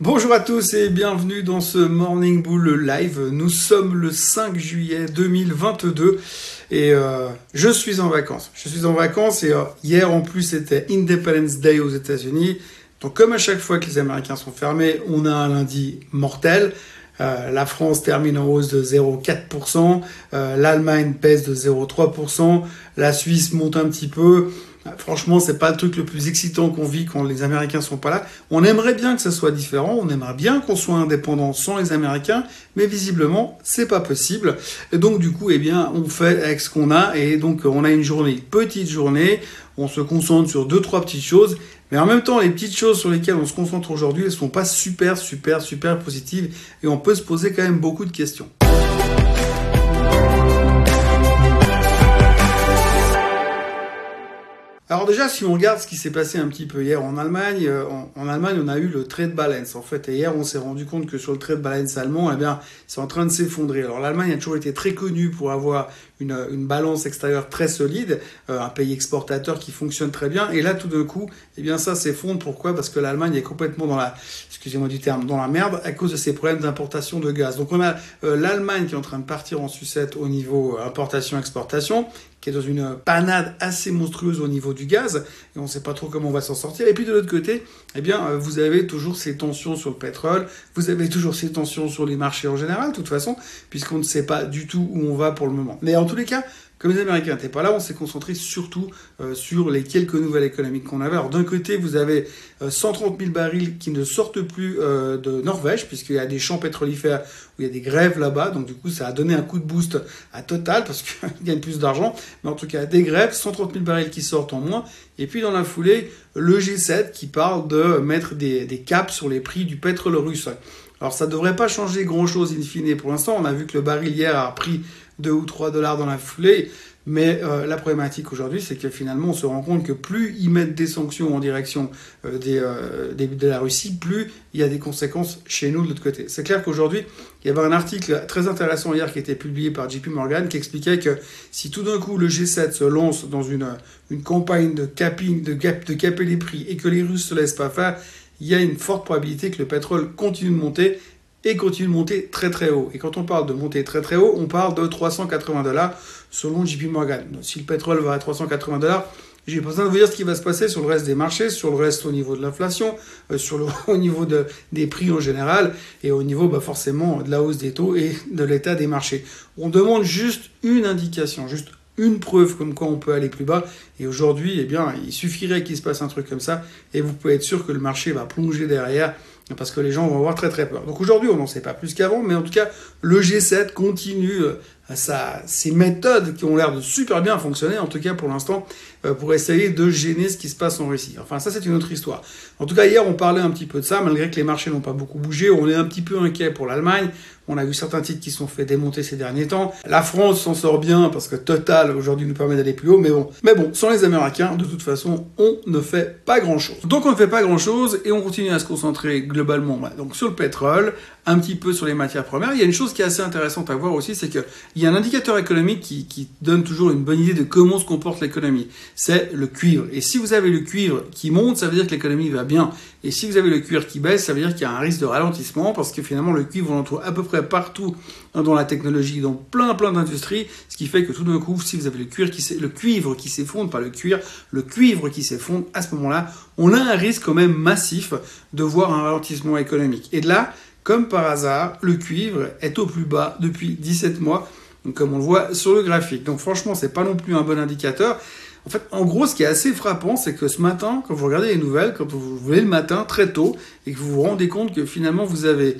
Bonjour à tous et bienvenue dans ce Morning Bull Live. Nous sommes le 5 juillet 2022 et euh, je suis en vacances. Je suis en vacances et euh, hier en plus c'était Independence Day aux États-Unis. Donc comme à chaque fois que les Américains sont fermés, on a un lundi mortel. Euh, la France termine en hausse de 0,4%, l'Allemagne pèse de 0,3%, la Suisse monte un petit peu. Franchement, c'est pas le truc le plus excitant qu'on vit quand les Américains sont pas là. On aimerait bien que ça soit différent, on aimerait bien qu'on soit indépendant sans les Américains, mais visiblement, c'est pas possible. Et donc, du coup, eh bien, on fait avec ce qu'on a, et donc, on a une journée, petite journée, on se concentre sur deux, trois petites choses, mais en même temps, les petites choses sur lesquelles on se concentre aujourd'hui, elles sont pas super, super, super positives, et on peut se poser quand même beaucoup de questions. Alors déjà, si on regarde ce qui s'est passé un petit peu hier en Allemagne, euh, en, Allemagne, on a eu le trade balance en fait. Et hier, on s'est rendu compte que sur le trade balance allemand, eh bien, c'est en train de s'effondrer. Alors l'Allemagne a toujours été très connue pour avoir une, balance extérieure très solide, euh, un pays exportateur qui fonctionne très bien. Et là, tout d'un coup, eh bien, ça s'effondre. Pourquoi? Parce que l'Allemagne est complètement dans la, excusez-moi du terme, dans la merde à cause de ses problèmes d'importation de gaz. Donc on a euh, l'Allemagne qui est en train de partir en sucette au niveau importation-exportation qui est dans une panade assez monstrueuse au niveau du gaz, et on ne sait pas trop comment on va s'en sortir. Et puis de l'autre côté, eh bien, euh, vous avez toujours ces tensions sur le pétrole, vous avez toujours ces tensions sur les marchés en général, de toute façon, puisqu'on ne sait pas du tout où on va pour le moment. Mais en tous les cas, comme les Américains n'étaient pas là, on s'est concentré surtout euh, sur les quelques nouvelles économiques qu'on avait. Alors d'un côté, vous avez 130 euh, 000 barils qui ne sortent plus euh, de Norvège, puisqu'il y a des champs pétrolifères où il y a des grèves là-bas. Donc du coup, ça a donné un coup de boost à Total, parce qu'ils gagnent plus d'argent. Mais en tout cas, des grèves, 130 000 barils qui sortent en moins. Et puis dans la foulée, le G7 qui parle de mettre des, des caps sur les prix du pétrole russe. Alors ça ne devrait pas changer grand-chose in fine. Pour l'instant, on a vu que le baril hier a pris 2 ou 3 dollars dans la foulée. Mais euh, la problématique aujourd'hui, c'est que finalement, on se rend compte que plus ils mettent des sanctions en direction euh, euh, de la Russie, plus il y a des conséquences chez nous de l'autre côté. C'est clair qu'aujourd'hui, il y avait un article très intéressant hier qui été publié par JP Morgan qui expliquait que si tout d'un coup le G7 se lance dans une, une campagne de capping, de, de caper les prix et que les Russes se laissent pas faire, il y a une forte probabilité que le pétrole continue de monter et continue de monter très très haut. Et quand on parle de monter très très haut, on parle de 380 dollars selon JP Morgan. si le pétrole va à 380 dollars, j'ai pas besoin de vous dire ce qui va se passer sur le reste des marchés, sur le reste au niveau de l'inflation, euh, sur le, au niveau de, des prix en général, et au niveau bah, forcément de la hausse des taux et de l'état des marchés. On demande juste une indication, juste une preuve comme quoi on peut aller plus bas. Et aujourd'hui, eh bien, il suffirait qu'il se passe un truc comme ça, et vous pouvez être sûr que le marché va plonger derrière parce que les gens vont avoir très très peur. Donc aujourd'hui, on n'en sait pas plus qu'avant, mais en tout cas, le G7 continue euh, sa, ses méthodes qui ont l'air de super bien fonctionner, en tout cas pour l'instant, euh, pour essayer de gêner ce qui se passe en Russie. Enfin, ça c'est une autre histoire. En tout cas, hier, on parlait un petit peu de ça, malgré que les marchés n'ont pas beaucoup bougé. On est un petit peu inquiet pour l'Allemagne. On a vu certains titres qui sont fait démonter ces derniers temps. La France s'en sort bien parce que Total aujourd'hui nous permet d'aller plus haut, mais bon. Mais bon, sans les Américains, de toute façon, on ne fait pas grand chose. Donc on ne fait pas grand chose et on continue à se concentrer globalement donc sur le pétrole, un petit peu sur les matières premières. Il y a une chose qui est assez intéressante à voir aussi, c'est qu'il y a un indicateur économique qui, qui, donne toujours une bonne idée de comment se comporte l'économie. C'est le cuivre. Et si vous avez le cuivre qui monte, ça veut dire que l'économie va bien. Et si vous avez le cuivre qui baisse, ça veut dire qu'il y a un risque de ralentissement parce que finalement le cuivre on l'entend à peu près partout dans la technologie, dans plein plein d'industries, ce qui fait que tout d'un coup, si vous avez le cuivre qui le s'effondre, pas le cuir, le cuivre qui s'effondre, à ce moment-là, on a un risque quand même massif de voir un ralentissement économique. Et de là, comme par hasard, le cuivre est au plus bas depuis 17 mois, comme on le voit sur le graphique. Donc franchement, c'est pas non plus un bon indicateur. En fait, en gros, ce qui est assez frappant, c'est que ce matin, quand vous regardez les nouvelles, quand vous voulez le matin, très tôt, et que vous vous rendez compte que finalement vous avez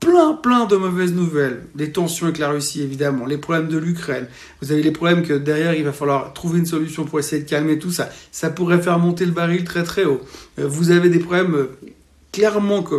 plein, plein de mauvaises nouvelles. Des tensions avec la Russie, évidemment, les problèmes de l'Ukraine. Vous avez les problèmes que derrière, il va falloir trouver une solution pour essayer de calmer tout ça. Ça pourrait faire monter le baril très, très haut. Euh, vous avez des problèmes euh, clairement que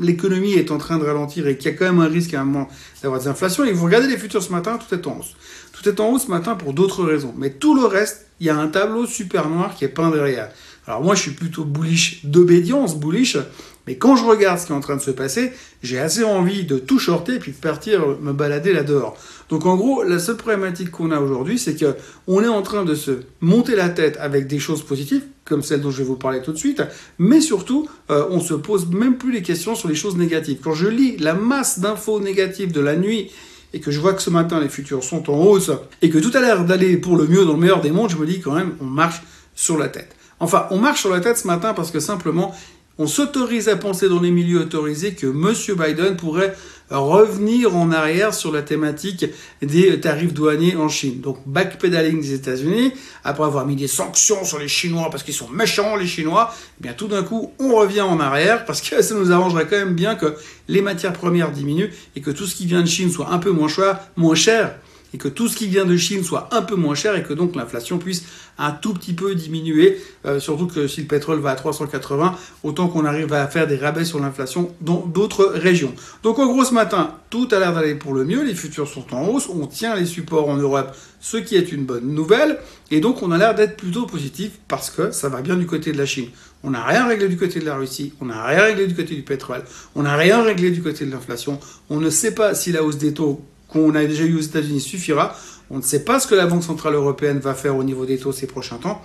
l'économie est en train de ralentir et qu'il y a quand même un risque à un moment d'avoir des inflations. Et vous regardez les futurs ce matin, tout est en hausse. Tout est en hausse ce matin pour d'autres raisons. Mais tout le reste, il y a un tableau super noir qui est peint derrière. Alors moi, je suis plutôt bullish d'obédience, bullish, Mais quand je regarde ce qui est en train de se passer, j'ai assez envie de tout shorter puis de partir me balader là dehors. Donc en gros, la seule problématique qu'on a aujourd'hui, c'est que on est en train de se monter la tête avec des choses positives, comme celle dont je vais vous parler tout de suite, mais surtout, euh, on se pose même plus les questions sur les choses négatives. Quand je lis la masse d'infos négatives de la nuit et que je vois que ce matin les futurs sont en hausse et que tout a l'air d'aller pour le mieux dans le meilleur des mondes, je me dis quand même, on marche sur la tête. Enfin, on marche sur la tête ce matin parce que simplement, on s'autorise à penser dans les milieux autorisés que M. Biden pourrait revenir en arrière sur la thématique des tarifs douaniers en Chine. Donc backpedaling des États-Unis, après avoir mis des sanctions sur les Chinois parce qu'ils sont méchants les Chinois, eh tout d'un coup on revient en arrière parce que ça nous arrangerait quand même bien que les matières premières diminuent et que tout ce qui vient de Chine soit un peu moins cher, moins cher et que tout ce qui vient de Chine soit un peu moins cher et que donc l'inflation puisse un tout petit peu diminuer, euh, surtout que si le pétrole va à 380, autant qu'on arrive à faire des rabais sur l'inflation dans d'autres régions. Donc en gros ce matin, tout a l'air d'aller pour le mieux, les futurs sont en hausse, on tient les supports en Europe, ce qui est une bonne nouvelle, et donc on a l'air d'être plutôt positif parce que ça va bien du côté de la Chine. On n'a rien réglé du côté de la Russie, on n'a rien réglé du côté du pétrole, on n'a rien réglé du côté de l'inflation, on ne sait pas si la hausse des taux qu'on a déjà eu aux États-Unis suffira. On ne sait pas ce que la Banque Centrale Européenne va faire au niveau des taux ces prochains temps.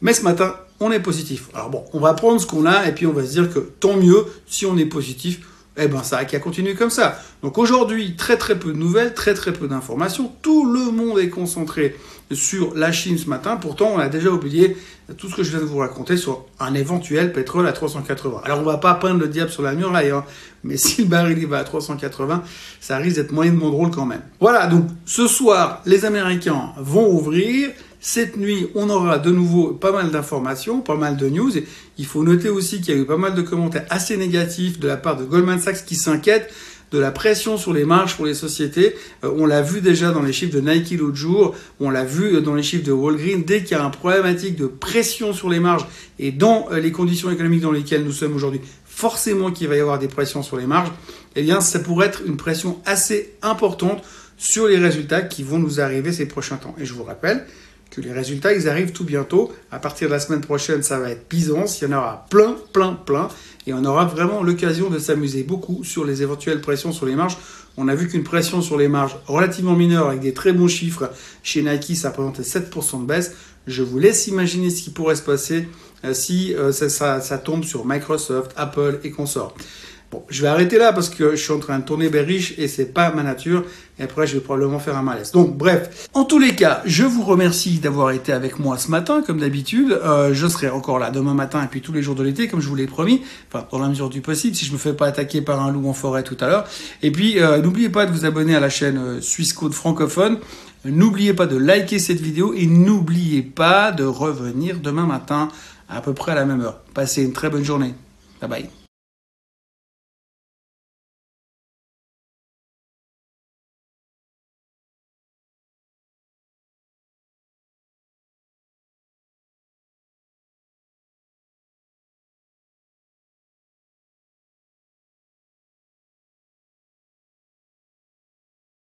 Mais ce matin, on est positif. Alors bon, on va prendre ce qu'on a et puis on va se dire que tant mieux si on est positif eh ben ça a qu'à continuer comme ça. Donc aujourd'hui, très très peu de nouvelles, très très peu d'informations. Tout le monde est concentré sur la Chine ce matin. Pourtant, on a déjà oublié tout ce que je viens de vous raconter sur un éventuel pétrole à 380. Alors on va pas peindre le diable sur la muraille, hein, mais si le baril il va à 380, ça risque d'être moyennement drôle quand même. Voilà, donc ce soir, les Américains vont ouvrir. Cette nuit, on aura de nouveau pas mal d'informations, pas mal de news. Il faut noter aussi qu'il y a eu pas mal de commentaires assez négatifs de la part de Goldman Sachs qui s'inquiète de la pression sur les marges pour les sociétés. Euh, on l'a vu déjà dans les chiffres de Nike l'autre jour, on l'a vu dans les chiffres de Walgreens. Dès qu'il y a un problématique de pression sur les marges et dans euh, les conditions économiques dans lesquelles nous sommes aujourd'hui, forcément qu'il va y avoir des pressions sur les marges, eh bien ça pourrait être une pression assez importante sur les résultats qui vont nous arriver ces prochains temps. Et je vous rappelle que les résultats, ils arrivent tout bientôt. À partir de la semaine prochaine, ça va être Byzance. Il y en aura plein, plein, plein. Et on aura vraiment l'occasion de s'amuser beaucoup sur les éventuelles pressions sur les marges. On a vu qu'une pression sur les marges relativement mineure avec des très bons chiffres chez Nike, ça représentait 7% de baisse. Je vous laisse imaginer ce qui pourrait se passer euh, si euh, ça, ça tombe sur Microsoft, Apple et consorts. Bon, je vais arrêter là parce que je suis en train de tourner riche et c'est pas ma nature. Et après, je vais probablement faire un malaise. Donc, bref. En tous les cas, je vous remercie d'avoir été avec moi ce matin, comme d'habitude. Euh, je serai encore là demain matin et puis tous les jours de l'été, comme je vous l'ai promis. Enfin, dans la mesure du possible, si je me fais pas attaquer par un loup en forêt tout à l'heure. Et puis, euh, n'oubliez pas de vous abonner à la chaîne euh, Suisse Code francophone. N'oubliez pas de liker cette vidéo et n'oubliez pas de revenir demain matin à peu près à la même heure. Passez une très bonne journée. Bye bye.